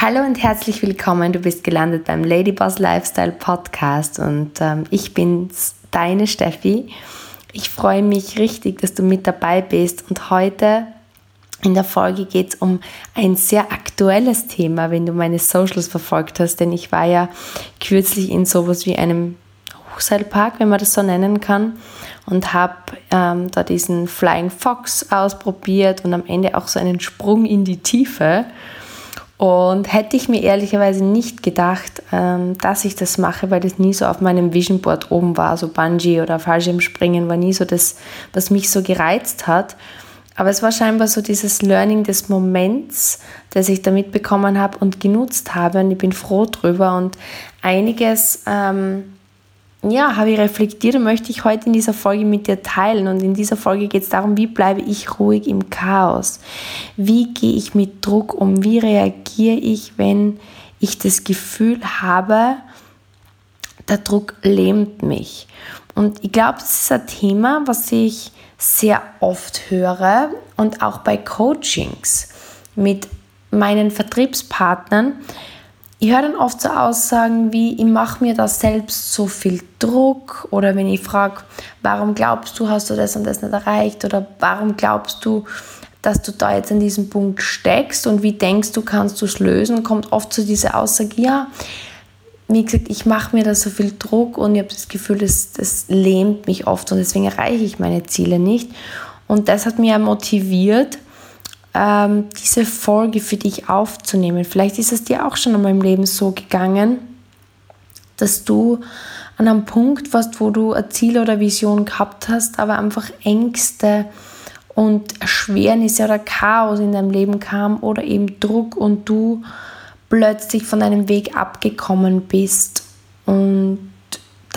Hallo und herzlich willkommen. Du bist gelandet beim Ladyboss Lifestyle Podcast und ähm, ich bin deine Steffi. Ich freue mich richtig, dass du mit dabei bist und heute in der Folge geht es um ein sehr aktuelles Thema, wenn du meine Socials verfolgt hast, denn ich war ja kürzlich in sowas wie einem Hochseilpark, wenn man das so nennen kann, und habe ähm, da diesen Flying Fox ausprobiert und am Ende auch so einen Sprung in die Tiefe. Und hätte ich mir ehrlicherweise nicht gedacht, ähm, dass ich das mache, weil das nie so auf meinem Vision Board oben war. So Bungee oder Fallschirmspringen war nie so das, was mich so gereizt hat. Aber es war scheinbar so dieses Learning des Moments, das ich da mitbekommen habe und genutzt habe. Und ich bin froh drüber. Und einiges ähm, ja, habe ich reflektiert und möchte ich heute in dieser Folge mit dir teilen. Und in dieser Folge geht es darum, wie bleibe ich ruhig im Chaos? Wie gehe ich mit Druck um? Wie reagiere ich, wenn ich das Gefühl habe, der Druck lähmt mich? Und ich glaube, das ist ein Thema, was ich sehr oft höre und auch bei Coachings mit meinen Vertriebspartnern ich höre dann oft so Aussagen wie, ich mache mir da selbst so viel Druck oder wenn ich frage, warum glaubst du, hast du das und das nicht erreicht oder warum glaubst du, dass du da jetzt an diesem Punkt steckst und wie denkst du, kannst du es lösen, kommt oft so diese Aussage, ja, wie gesagt, ich mache mir da so viel Druck und ich habe das Gefühl, das, das lähmt mich oft und deswegen erreiche ich meine Ziele nicht. Und das hat mich ja motiviert, ähm, diese Folge für dich aufzunehmen. Vielleicht ist es dir auch schon in meinem Leben so gegangen, dass du an einem Punkt warst, wo du ein Ziel oder Vision gehabt hast, aber einfach Ängste und Erschwernisse oder Chaos in deinem Leben kam oder eben Druck und du plötzlich von deinem Weg abgekommen bist und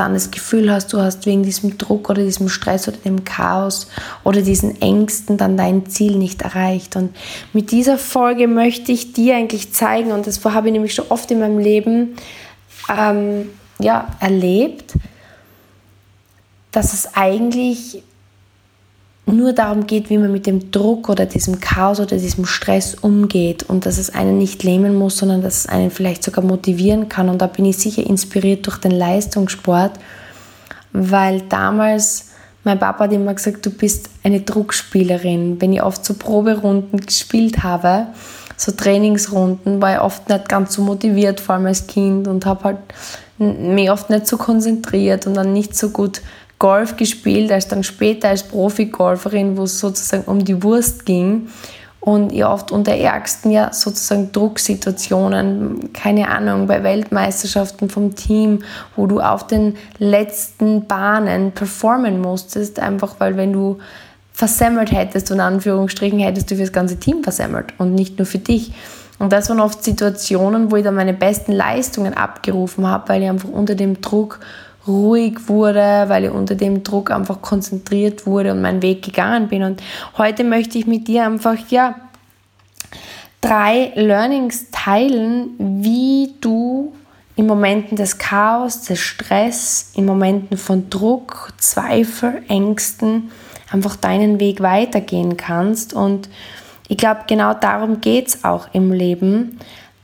dann das Gefühl hast, du hast wegen diesem Druck oder diesem Stress oder dem Chaos oder diesen Ängsten dann dein Ziel nicht erreicht. Und mit dieser Folge möchte ich dir eigentlich zeigen, und das habe ich nämlich schon oft in meinem Leben ähm, ja, erlebt, dass es eigentlich nur darum geht, wie man mit dem Druck oder diesem Chaos oder diesem Stress umgeht und dass es einen nicht lähmen muss, sondern dass es einen vielleicht sogar motivieren kann. Und da bin ich sicher inspiriert durch den Leistungssport, weil damals mein Papa hat immer gesagt, du bist eine Druckspielerin. Wenn ich oft so Proberunden gespielt habe, so Trainingsrunden, war ich oft nicht ganz so motiviert, vor allem als Kind und habe halt mich oft nicht so konzentriert und dann nicht so gut Golf gespielt, als dann später als Profi-Golferin, wo es sozusagen um die Wurst ging. Und ich oft unter ärgsten ja sozusagen Drucksituationen, keine Ahnung, bei Weltmeisterschaften vom Team, wo du auf den letzten Bahnen performen musstest, einfach weil wenn du versemmelt hättest, in Anführungsstrichen, hättest du für das ganze Team versemmelt und nicht nur für dich. Und das waren oft Situationen, wo ich dann meine besten Leistungen abgerufen habe, weil ich einfach unter dem Druck ruhig wurde, weil ich unter dem Druck einfach konzentriert wurde und meinen Weg gegangen bin. Und heute möchte ich mit dir einfach, ja, drei Learnings teilen, wie du in Momenten des Chaos, des Stress, in Momenten von Druck, Zweifel, Ängsten einfach deinen Weg weitergehen kannst. Und ich glaube, genau darum geht es auch im Leben,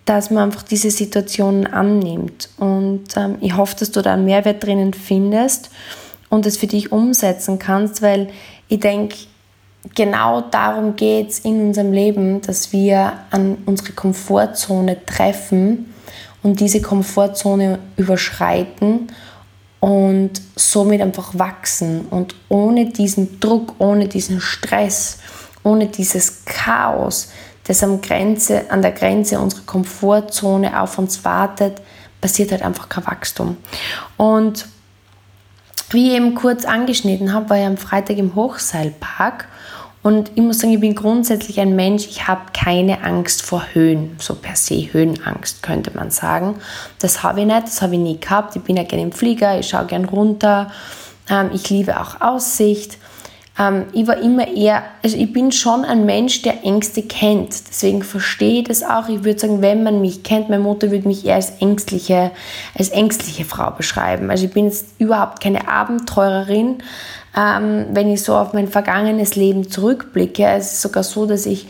dass man einfach diese Situationen annimmt. Und ähm, ich hoffe, dass du da einen Mehrwert drinnen findest und es für dich umsetzen kannst, weil ich denke, genau darum geht es in unserem Leben, dass wir an unsere Komfortzone treffen und diese Komfortzone überschreiten und somit einfach wachsen. Und ohne diesen Druck, ohne diesen Stress, ohne dieses Chaos, das am Grenze, an der Grenze unserer Komfortzone auf uns wartet, passiert halt einfach kein Wachstum. Und wie ich eben kurz angeschnitten habe, war ich am Freitag im Hochseilpark und ich muss sagen, ich bin grundsätzlich ein Mensch, ich habe keine Angst vor Höhen, so per se Höhenangst könnte man sagen. Das habe ich nicht, das habe ich nie gehabt. Ich bin ja gerne im Flieger, ich schaue gerne runter, ähm, ich liebe auch Aussicht ähm, ich war immer eher, also ich bin schon ein Mensch, der Ängste kennt. Deswegen verstehe ich das auch. Ich würde sagen, wenn man mich kennt, meine Mutter würde mich eher als ängstliche, als ängstliche Frau beschreiben. Also ich bin jetzt überhaupt keine Abenteurerin. Ähm, wenn ich so auf mein vergangenes Leben zurückblicke, es ist sogar so, dass ich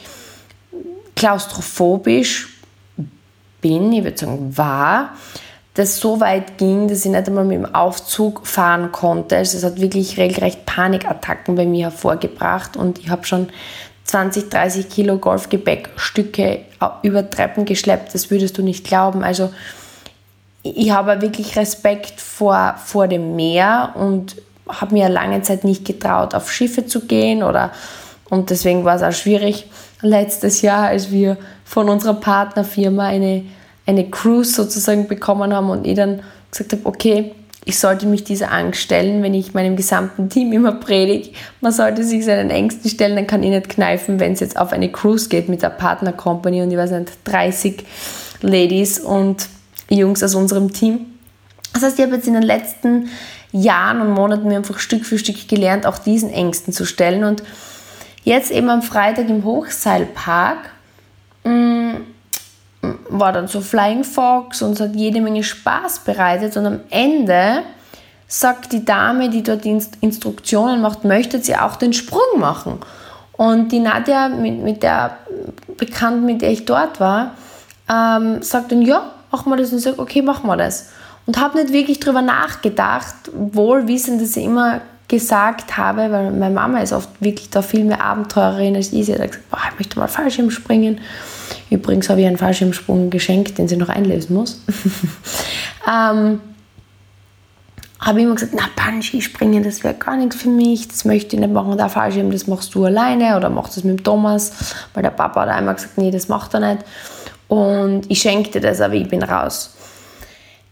klaustrophobisch bin, ich würde sagen war, das so weit ging, dass ich nicht einmal mit dem Aufzug fahren konnte. Also es hat wirklich regelrecht Panikattacken bei mir hervorgebracht und ich habe schon 20, 30 Kilo Golfgepäckstücke über Treppen geschleppt. Das würdest du nicht glauben. Also ich habe wirklich Respekt vor, vor dem Meer und habe mir lange Zeit nicht getraut, auf Schiffe zu gehen oder und deswegen war es auch schwierig letztes Jahr, als wir von unserer Partnerfirma eine eine Cruise sozusagen bekommen haben und ich dann gesagt habe, okay, ich sollte mich dieser Angst stellen, wenn ich meinem gesamten Team immer predige, man sollte sich seinen Ängsten stellen, dann kann ich nicht kneifen, wenn es jetzt auf eine Cruise geht mit der Partner Company und ich weiß nicht, 30 Ladies und Jungs aus unserem Team. Das heißt, ich habe jetzt in den letzten Jahren und Monaten mir einfach Stück für Stück gelernt, auch diesen Ängsten zu stellen und jetzt eben am Freitag im Hochseilpark mh, mm, war dann so Flying Fox und es hat jede Menge Spaß bereitet und am Ende sagt die Dame, die dort die Instruktionen macht, möchte sie auch den Sprung machen. Und die Nadja, mit, mit der Bekannten, mit der ich dort war, ähm, sagt dann, ja, machen wir das. Und sage, okay, machen wir das. Und habe nicht wirklich darüber nachgedacht, wohl wissend, dass ich immer gesagt habe, weil meine Mama ist oft wirklich da viel mehr Abenteurerin als ich. Sie hat gesagt, boah, ich möchte mal Fallschirm springen. Übrigens habe ich einen Fallschirmsprung geschenkt, den sie noch einlösen muss. ähm, habe ich immer gesagt, na, Bungee springen, das wäre gar nichts für mich, das möchte ich nicht machen, der Fallschirm, das machst du alleine oder machst du es mit dem Thomas, weil der Papa hat einmal gesagt, nee, das macht er nicht. Und ich schenkte das, aber ich bin raus.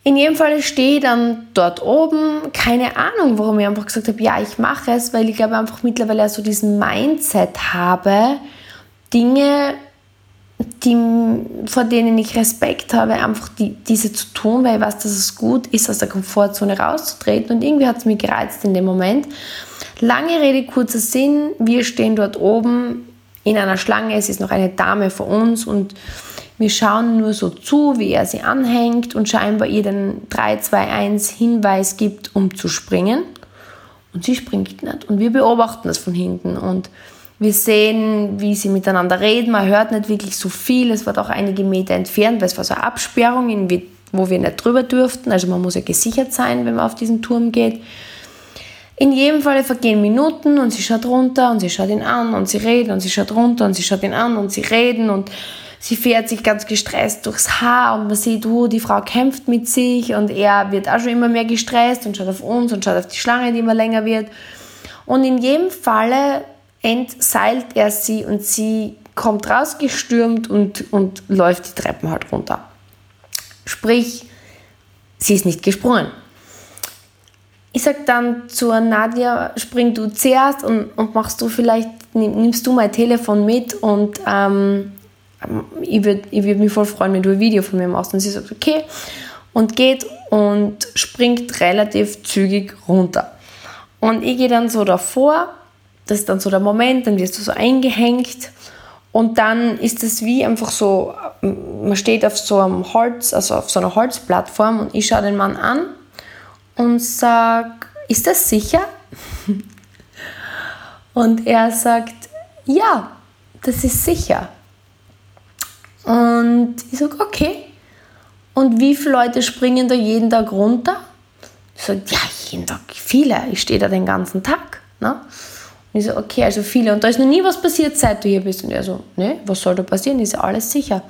In jedem Fall stehe ich dann dort oben, keine Ahnung, warum ich einfach gesagt habe, ja, ich mache es, weil ich glaube einfach mittlerweile so diesen Mindset habe, Dinge die, vor denen ich Respekt habe, einfach die, diese zu tun, weil ich weiß, dass es gut ist, aus der Komfortzone rauszutreten. Und irgendwie hat es mich gereizt in dem Moment. Lange Rede, kurzer Sinn. Wir stehen dort oben in einer Schlange. Es ist noch eine Dame vor uns und wir schauen nur so zu, wie er sie anhängt und scheinbar ihr den 3, 2, 1 Hinweis gibt, um zu springen. Und sie springt nicht. Und wir beobachten das von hinten. Und wir sehen, wie sie miteinander reden. Man hört nicht wirklich so viel. Es war doch einige Meter entfernt, weil es war so eine Absperrung, wo wir nicht drüber durften. Also man muss ja gesichert sein, wenn man auf diesen Turm geht. In jedem Fall vergehen Minuten und sie schaut runter und sie schaut ihn an und sie reden und sie schaut runter und sie schaut ihn an und sie reden und sie fährt sich ganz gestresst durchs Haar und man sieht, oh, die Frau kämpft mit sich und er wird auch schon immer mehr gestresst und schaut auf uns und schaut auf die Schlange, die immer länger wird. Und in jedem Falle entseilt er sie und sie kommt rausgestürmt und, und läuft die Treppen halt runter. Sprich, sie ist nicht gesprungen. Ich sag dann zur Nadja, spring du zuerst und, und machst du vielleicht, nimmst du mein Telefon mit und ähm, ich würde würd mich voll freuen, wenn du ein Video von mir machst. Und sie sagt, okay, und geht und springt relativ zügig runter. Und ich gehe dann so davor das ist dann so der Moment, dann wirst du so eingehängt und dann ist es wie einfach so, man steht auf so einem Holz, also auf so einer Holzplattform und ich schaue den Mann an und sage, ist das sicher? Und er sagt, ja, das ist sicher. Und ich sage, okay. Und wie viele Leute springen da jeden Tag runter? Ich sage, ja, jeden Tag viele. Ich stehe da den ganzen Tag. Ne? Und ich so, okay, also viele. Und da ist noch nie was passiert, seit du hier bist. Und er so, ne, was soll da passieren? Ist ja alles sicher.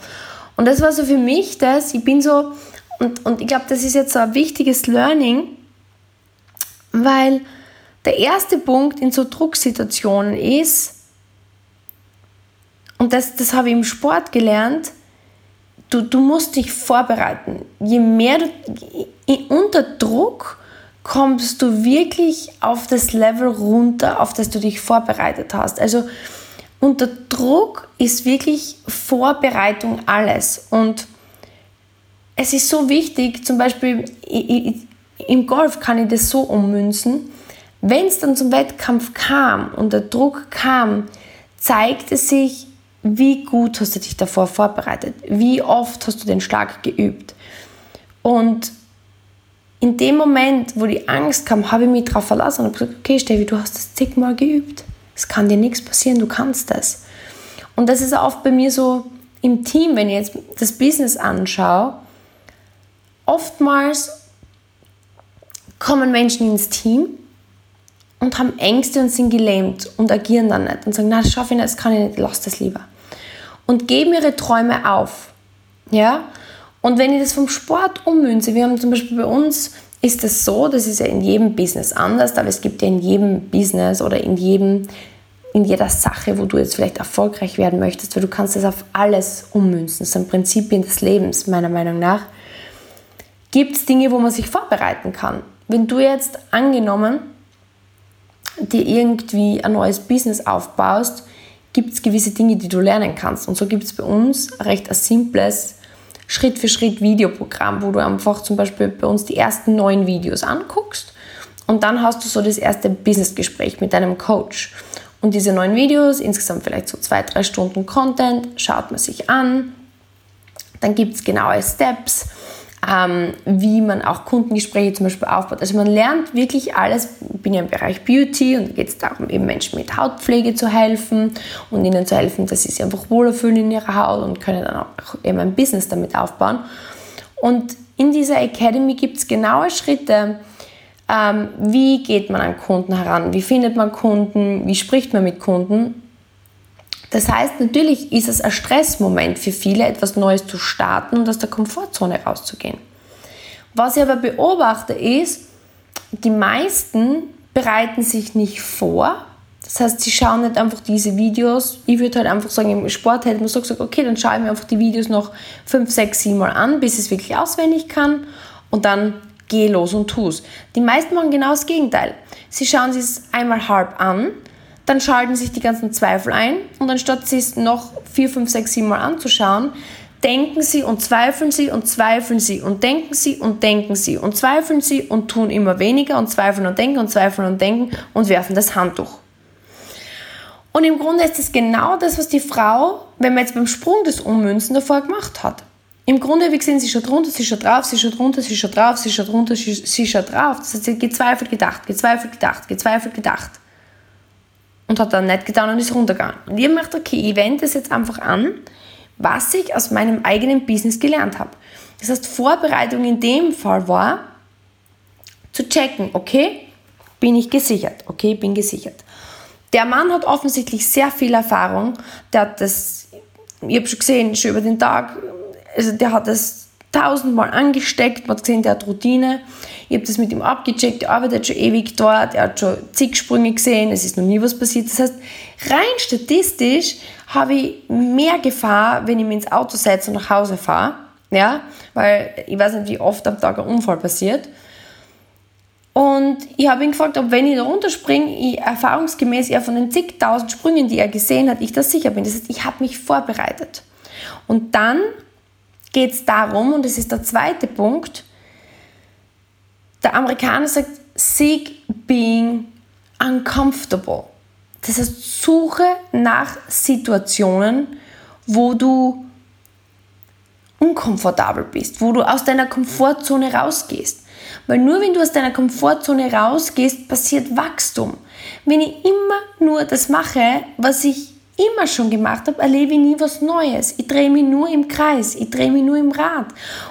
Und das war so für mich das, ich bin so, und, und ich glaube, das ist jetzt so ein wichtiges Learning, weil der erste Punkt in so Drucksituationen ist, und das, das habe ich im Sport gelernt, du, du musst dich vorbereiten. Je mehr du unter Druck, kommst du wirklich auf das Level runter, auf das du dich vorbereitet hast. Also unter Druck ist wirklich Vorbereitung alles. Und es ist so wichtig, zum Beispiel im Golf kann ich das so ummünzen, wenn es dann zum Wettkampf kam und der Druck kam, zeigt es sich, wie gut hast du dich davor vorbereitet, wie oft hast du den Schlag geübt. Und in dem Moment, wo die Angst kam, habe ich mich darauf verlassen und habe gesagt, okay Steffi, du hast das zigmal geübt. Es kann dir nichts passieren, du kannst das. Und das ist oft bei mir so im Team, wenn ich jetzt das Business anschaue, oftmals kommen Menschen ins Team und haben Ängste und sind gelähmt und agieren dann nicht und sagen, na, das schaffe ich nicht, das kann ich nicht, lass das lieber. Und geben ihre Träume auf. Ja? Und wenn ich das vom Sport ummünze, wir haben zum Beispiel bei uns, ist das so, das ist ja in jedem Business anders, aber es gibt ja in jedem Business oder in jedem in jeder Sache, wo du jetzt vielleicht erfolgreich werden möchtest, weil du kannst das auf alles ummünzen. Das sind Prinzipien des Lebens, meiner Meinung nach. Gibt es Dinge, wo man sich vorbereiten kann? Wenn du jetzt angenommen dir irgendwie ein neues Business aufbaust, gibt es gewisse Dinge, die du lernen kannst. Und so gibt es bei uns recht ein simples Schritt für Schritt Videoprogramm, wo du einfach zum Beispiel bei uns die ersten neun Videos anguckst und dann hast du so das erste Businessgespräch mit deinem Coach. Und diese neun Videos, insgesamt vielleicht so zwei, drei Stunden Content, schaut man sich an. Dann gibt es genaue Steps, ähm, wie man auch Kundengespräche zum Beispiel aufbaut. Also man lernt wirklich alles, ich bin ja im Bereich Beauty und da geht es darum, eben Menschen mit Hautpflege zu helfen und ihnen zu helfen, dass sie sich einfach wohler fühlen in ihrer Haut und können dann auch eben ein Business damit aufbauen. Und in dieser Academy gibt es genaue Schritte, ähm, wie geht man an Kunden heran, wie findet man Kunden, wie spricht man mit Kunden. Das heißt, natürlich ist es ein Stressmoment für viele, etwas Neues zu starten und aus der Komfortzone rauszugehen. Was ich aber beobachte ist, die meisten bereiten sich nicht vor. Das heißt, sie schauen nicht einfach diese Videos. Ich würde halt einfach sagen, im Sport hätte man so gesagt, okay, dann schaue ich mir einfach die Videos noch 5, 6, 7 Mal an, bis ich es wirklich auswendig kann. Und dann geh los und tu's. Die meisten machen genau das Gegenteil. Sie schauen es einmal halb an, dann schalten sich die ganzen Zweifel ein und anstatt sie es noch vier, fünf, sechs, sieben Mal anzuschauen, denken sie und zweifeln sie und zweifeln sie und denken sie und denken sie und zweifeln sie und tun immer weniger und zweifeln und denken und zweifeln und denken und werfen das Handtuch. Und im Grunde ist es genau das, was die Frau, wenn man jetzt beim Sprung des Ummünzen davor gemacht hat. Im Grunde, wie gesehen, sie schaut runter, sie schaut drauf, sie schaut runter, sie schaut drauf, sie schaut runter, sie, schaut drauf. Das heißt, sie hat gezweifelt, gedacht, gezweifelt, gedacht, gezweifelt, gedacht und hat dann nicht getan und ist runtergegangen. Und ich möchte, okay, ich wende das jetzt einfach an, was ich aus meinem eigenen Business gelernt habe. Das heißt, Vorbereitung in dem Fall war, zu checken, okay, bin ich gesichert, okay, bin gesichert. Der Mann hat offensichtlich sehr viel Erfahrung, der hat das, ich habe schon gesehen, schon über den Tag, also der hat das tausendmal angesteckt, man hat gesehen, der hat Routine. Ich habe das mit ihm abgecheckt, der arbeitet schon ewig dort, er hat schon zig Sprünge gesehen, es ist noch nie was passiert. Das heißt, rein statistisch habe ich mehr Gefahr, wenn ich mich ins Auto setze und nach Hause fahre, ja, weil ich weiß nicht, wie oft am Tag ein Unfall passiert. Und ich habe ihn gefragt, ob wenn ich da runterspringe, ich erfahrungsgemäß eher von den zigtausend Sprüngen, die er gesehen hat, ich da sicher bin. Das heißt, ich habe mich vorbereitet. Und dann geht es darum, und das ist der zweite Punkt, der Amerikaner sagt, seek being uncomfortable. Das heißt, suche nach Situationen, wo du unkomfortabel bist, wo du aus deiner Komfortzone rausgehst. Weil nur wenn du aus deiner Komfortzone rausgehst, passiert Wachstum. Wenn ich immer nur das mache, was ich immer schon gemacht habe, erlebe ich nie was Neues. Ich drehe mich nur im Kreis, ich drehe mich nur im Rad.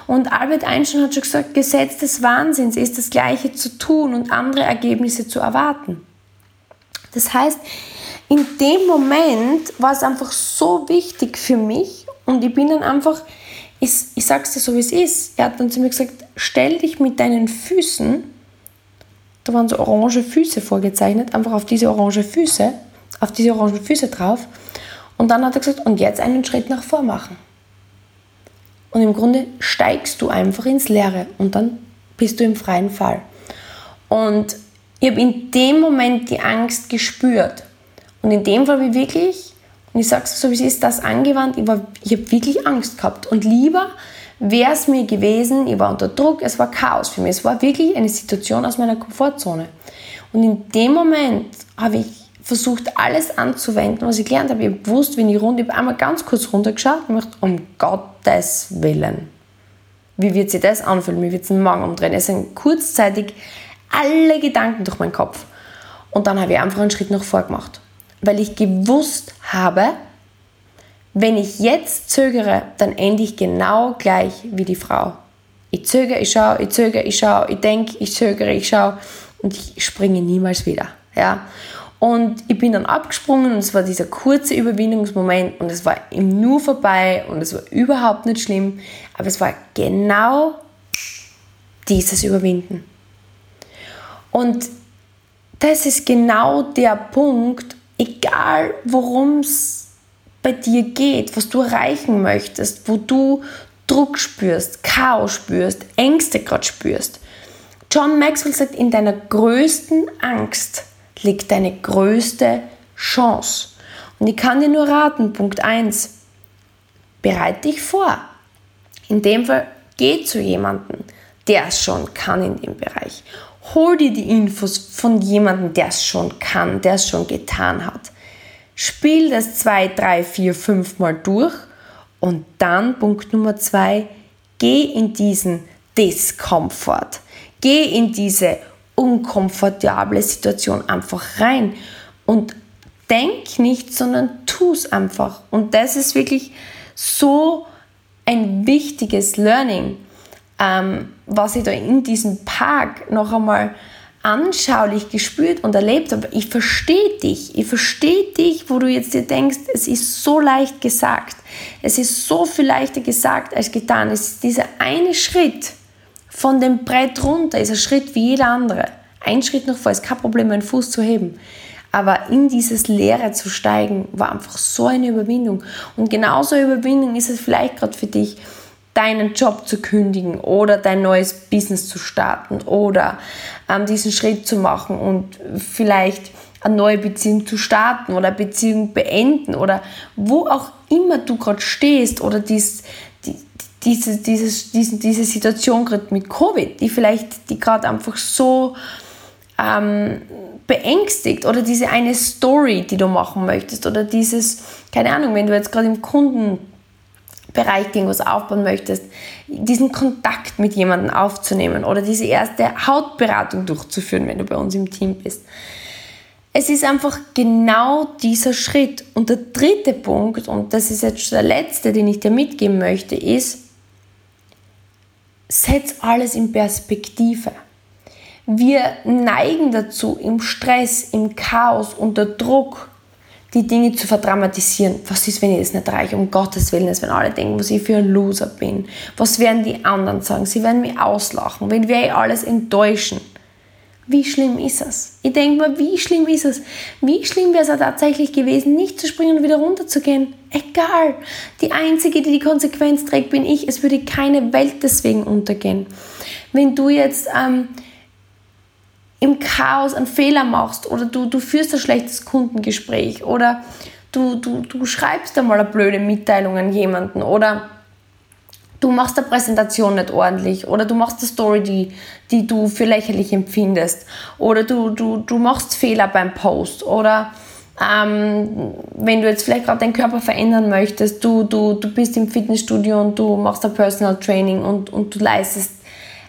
Und Albert Einstein hat schon gesagt, Gesetz des Wahnsinns ist das Gleiche zu tun und andere Ergebnisse zu erwarten. Das heißt, in dem Moment war es einfach so wichtig für mich und ich bin dann einfach, ich, ich sag's dir so wie es ist, er hat dann zu mir gesagt, stell dich mit deinen Füßen, da waren so orange Füße vorgezeichnet, einfach auf diese orange Füße auf diese orangen Füße drauf. Und dann hat er gesagt, und jetzt einen Schritt nach vor machen. Und im Grunde steigst du einfach ins Leere und dann bist du im freien Fall. Und ich habe in dem Moment die Angst gespürt. Und in dem Fall habe ich wirklich, und ich sage es so, wie es ist, das angewandt. Ich, ich habe wirklich Angst gehabt. Und lieber wäre es mir gewesen, ich war unter Druck, es war Chaos für mich. Es war wirklich eine Situation aus meiner Komfortzone. Und in dem Moment habe ich versucht, alles anzuwenden, was ich gelernt habe. Ich habe gewusst, wenn ich runter, ich habe einmal ganz kurz runtergeschaut und gedacht, um Gottes Willen. Wie wird sich das anfühlen? Wie wird es Magen umdrehen? Es sind kurzzeitig alle Gedanken durch meinen Kopf. Und dann habe ich einfach einen Schritt nach vor gemacht. Weil ich gewusst habe, wenn ich jetzt zögere, dann ende ich genau gleich wie die Frau. Ich zögere, ich schaue, ich zögere, ich schaue, ich denke, ich zögere, ich schaue und ich springe niemals wieder. Ja? Und ich bin dann abgesprungen und es war dieser kurze Überwindungsmoment und es war im Nu vorbei und es war überhaupt nicht schlimm, aber es war genau dieses Überwinden. Und das ist genau der Punkt, egal worum es bei dir geht, was du erreichen möchtest, wo du Druck spürst, Chaos spürst, Ängste gerade spürst. John Maxwell sagt, in deiner größten Angst liegt deine größte Chance. Und ich kann dir nur raten, Punkt 1, bereite dich vor. In dem Fall, geh zu jemandem, der es schon kann in dem Bereich. Hol dir die Infos von jemandem, der es schon kann, der es schon getan hat. Spiel das zwei, drei, vier, fünf Mal durch und dann Punkt Nummer zwei, geh in diesen Diskomfort. Geh in diese unkomfortable Situation einfach rein und denk nicht, sondern tu es einfach. Und das ist wirklich so ein wichtiges Learning, ähm, was ich da in diesem Park noch einmal anschaulich gespürt und erlebt habe. Ich verstehe dich, ich verstehe dich, wo du jetzt dir denkst, es ist so leicht gesagt. Es ist so viel leichter gesagt als getan. Es ist dieser eine Schritt von dem Brett runter, ist ein Schritt wie jeder andere. Ein Schritt noch vor, ist kein Problem, einen Fuß zu heben. Aber in dieses Leere zu steigen, war einfach so eine Überwindung. Und genauso eine Überwindung ist es vielleicht gerade für dich, deinen Job zu kündigen oder dein neues Business zu starten oder ähm, diesen Schritt zu machen und vielleicht eine neue Beziehung zu starten oder eine Beziehung beenden oder wo auch immer du gerade stehst oder dies, die, diese, dieses, diese, diese Situation gerade mit Covid, die vielleicht die gerade einfach so ähm, beängstigt oder diese eine Story, die du machen möchtest oder dieses, keine Ahnung, wenn du jetzt gerade im Kunden Bereich irgendwas aufbauen möchtest, diesen Kontakt mit jemandem aufzunehmen oder diese erste Hautberatung durchzuführen, wenn du bei uns im Team bist. Es ist einfach genau dieser Schritt. Und der dritte Punkt, und das ist jetzt der letzte, den ich dir mitgeben möchte, ist, setz alles in Perspektive. Wir neigen dazu, im Stress, im Chaos, unter Druck die Dinge zu verdramatisieren. Was ist, wenn ich das nicht erreiche? Um Gottes Willen, wenn alle denken, was ich für ein Loser bin. Was werden die anderen sagen? Sie werden mich auslachen. Wenn wir eh alles enttäuschen. Wie schlimm ist es? Ich denke mir, wie schlimm ist es? Wie schlimm wäre es tatsächlich gewesen, nicht zu springen und wieder runterzugehen? Egal. Die Einzige, die die Konsequenz trägt, bin ich. Es würde keine Welt deswegen untergehen. Wenn du jetzt ähm, im Chaos einen Fehler machst oder du, du führst ein schlechtes Kundengespräch oder du, du, du schreibst einmal eine blöde Mitteilung an jemanden oder du machst eine Präsentation nicht ordentlich oder du machst eine Story, die, die du für lächerlich empfindest oder du, du, du machst Fehler beim Post oder ähm, wenn du jetzt vielleicht gerade deinen Körper verändern möchtest, du, du, du bist im Fitnessstudio und du machst ein Personal Training und, und du leistest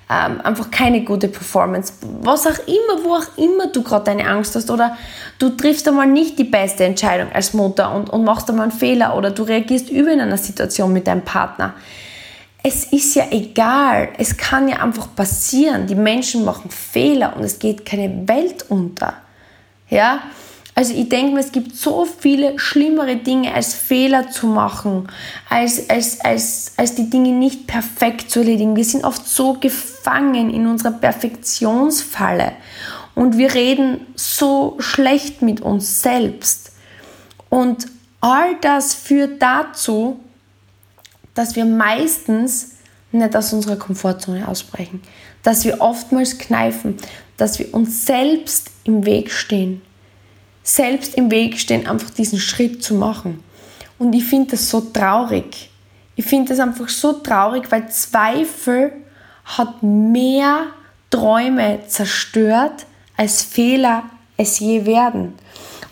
ähm, einfach keine gute Performance. Was auch immer, wo auch immer du gerade deine Angst hast oder du triffst einmal nicht die beste Entscheidung als Mutter und, und machst einmal einen Fehler oder du reagierst über in einer Situation mit deinem Partner. Es ist ja egal, es kann ja einfach passieren. Die Menschen machen Fehler und es geht keine Welt unter. Ja, also ich denke mir, es gibt so viele schlimmere Dinge, als Fehler zu machen, als, als, als, als die Dinge nicht perfekt zu erledigen. Wir sind oft so gefangen in unserer Perfektionsfalle und wir reden so schlecht mit uns selbst. Und all das führt dazu, dass wir meistens nicht aus unserer Komfortzone ausbrechen, dass wir oftmals kneifen, dass wir uns selbst im Weg stehen selbst im Weg stehen, einfach diesen Schritt zu machen. Und ich finde das so traurig. Ich finde das einfach so traurig, weil Zweifel hat mehr Träume zerstört, als Fehler es je werden.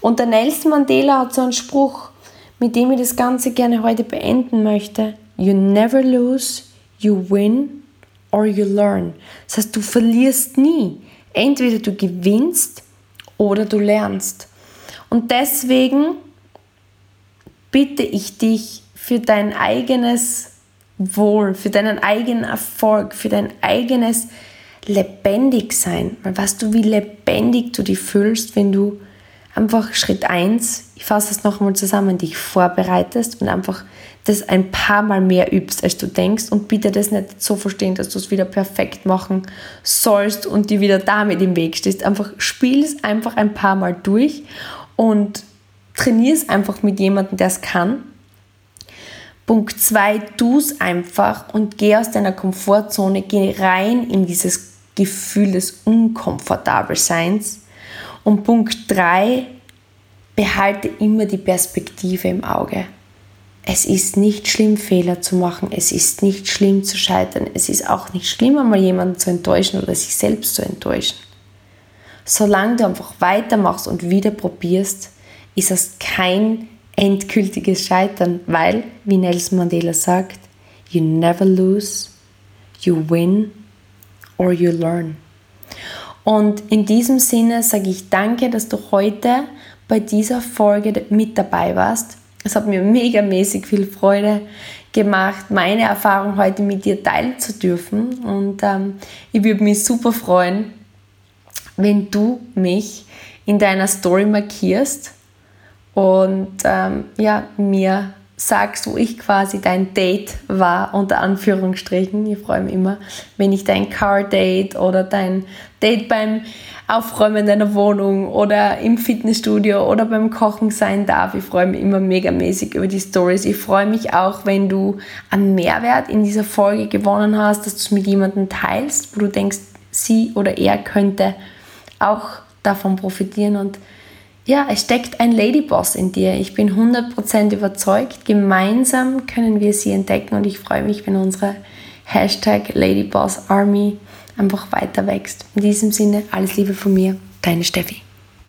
Und der Nelson Mandela hat so einen Spruch, mit dem ich das Ganze gerne heute beenden möchte. You never lose, you win or you learn. Das heißt, du verlierst nie. Entweder du gewinnst oder du lernst. Und deswegen bitte ich dich, für dein eigenes Wohl, für deinen eigenen Erfolg, für dein eigenes Lebendigsein. Weil weißt du, wie lebendig du dich fühlst, wenn du einfach Schritt 1, ich fasse es noch einmal zusammen, dich vorbereitest und einfach das ein paar Mal mehr übst, als du denkst und bitte das nicht so verstehen, dass du es wieder perfekt machen sollst und dir wieder damit im Weg stehst. Einfach spiel es einfach ein paar Mal durch und trainier es einfach mit jemandem, der es kann. Punkt 2, tu es einfach und geh aus deiner Komfortzone, geh rein in dieses Gefühl des Unkomfortabelseins und Punkt 3, behalte immer die Perspektive im Auge. Es ist nicht schlimm, Fehler zu machen. Es ist nicht schlimm zu scheitern. Es ist auch nicht schlimm, einmal jemanden zu enttäuschen oder sich selbst zu enttäuschen. Solange du einfach weitermachst und wieder probierst, ist das kein endgültiges Scheitern, weil, wie Nelson Mandela sagt, you never lose, you win or you learn. Und in diesem Sinne sage ich danke, dass du heute bei dieser Folge mit dabei warst. Es hat mir megamäßig viel Freude gemacht, meine Erfahrung heute mit dir teilen zu dürfen. Und ähm, ich würde mich super freuen, wenn du mich in deiner Story markierst und ähm, ja, mir sagst, wo ich quasi dein Date war, unter Anführungsstrichen. Ich freue mich immer, wenn ich dein Car-Date oder dein Date beim Aufräumen deiner Wohnung oder im Fitnessstudio oder beim Kochen sein darf. Ich freue mich immer megamäßig über die Stories. Ich freue mich auch, wenn du einen Mehrwert in dieser Folge gewonnen hast, dass du es mit jemandem teilst, wo du denkst, sie oder er könnte auch davon profitieren und ja, es steckt ein Ladyboss in dir. Ich bin 100% überzeugt. Gemeinsam können wir sie entdecken und ich freue mich, wenn unsere Hashtag Ladyboss Army einfach weiter wächst. In diesem Sinne, alles Liebe von mir, deine Steffi.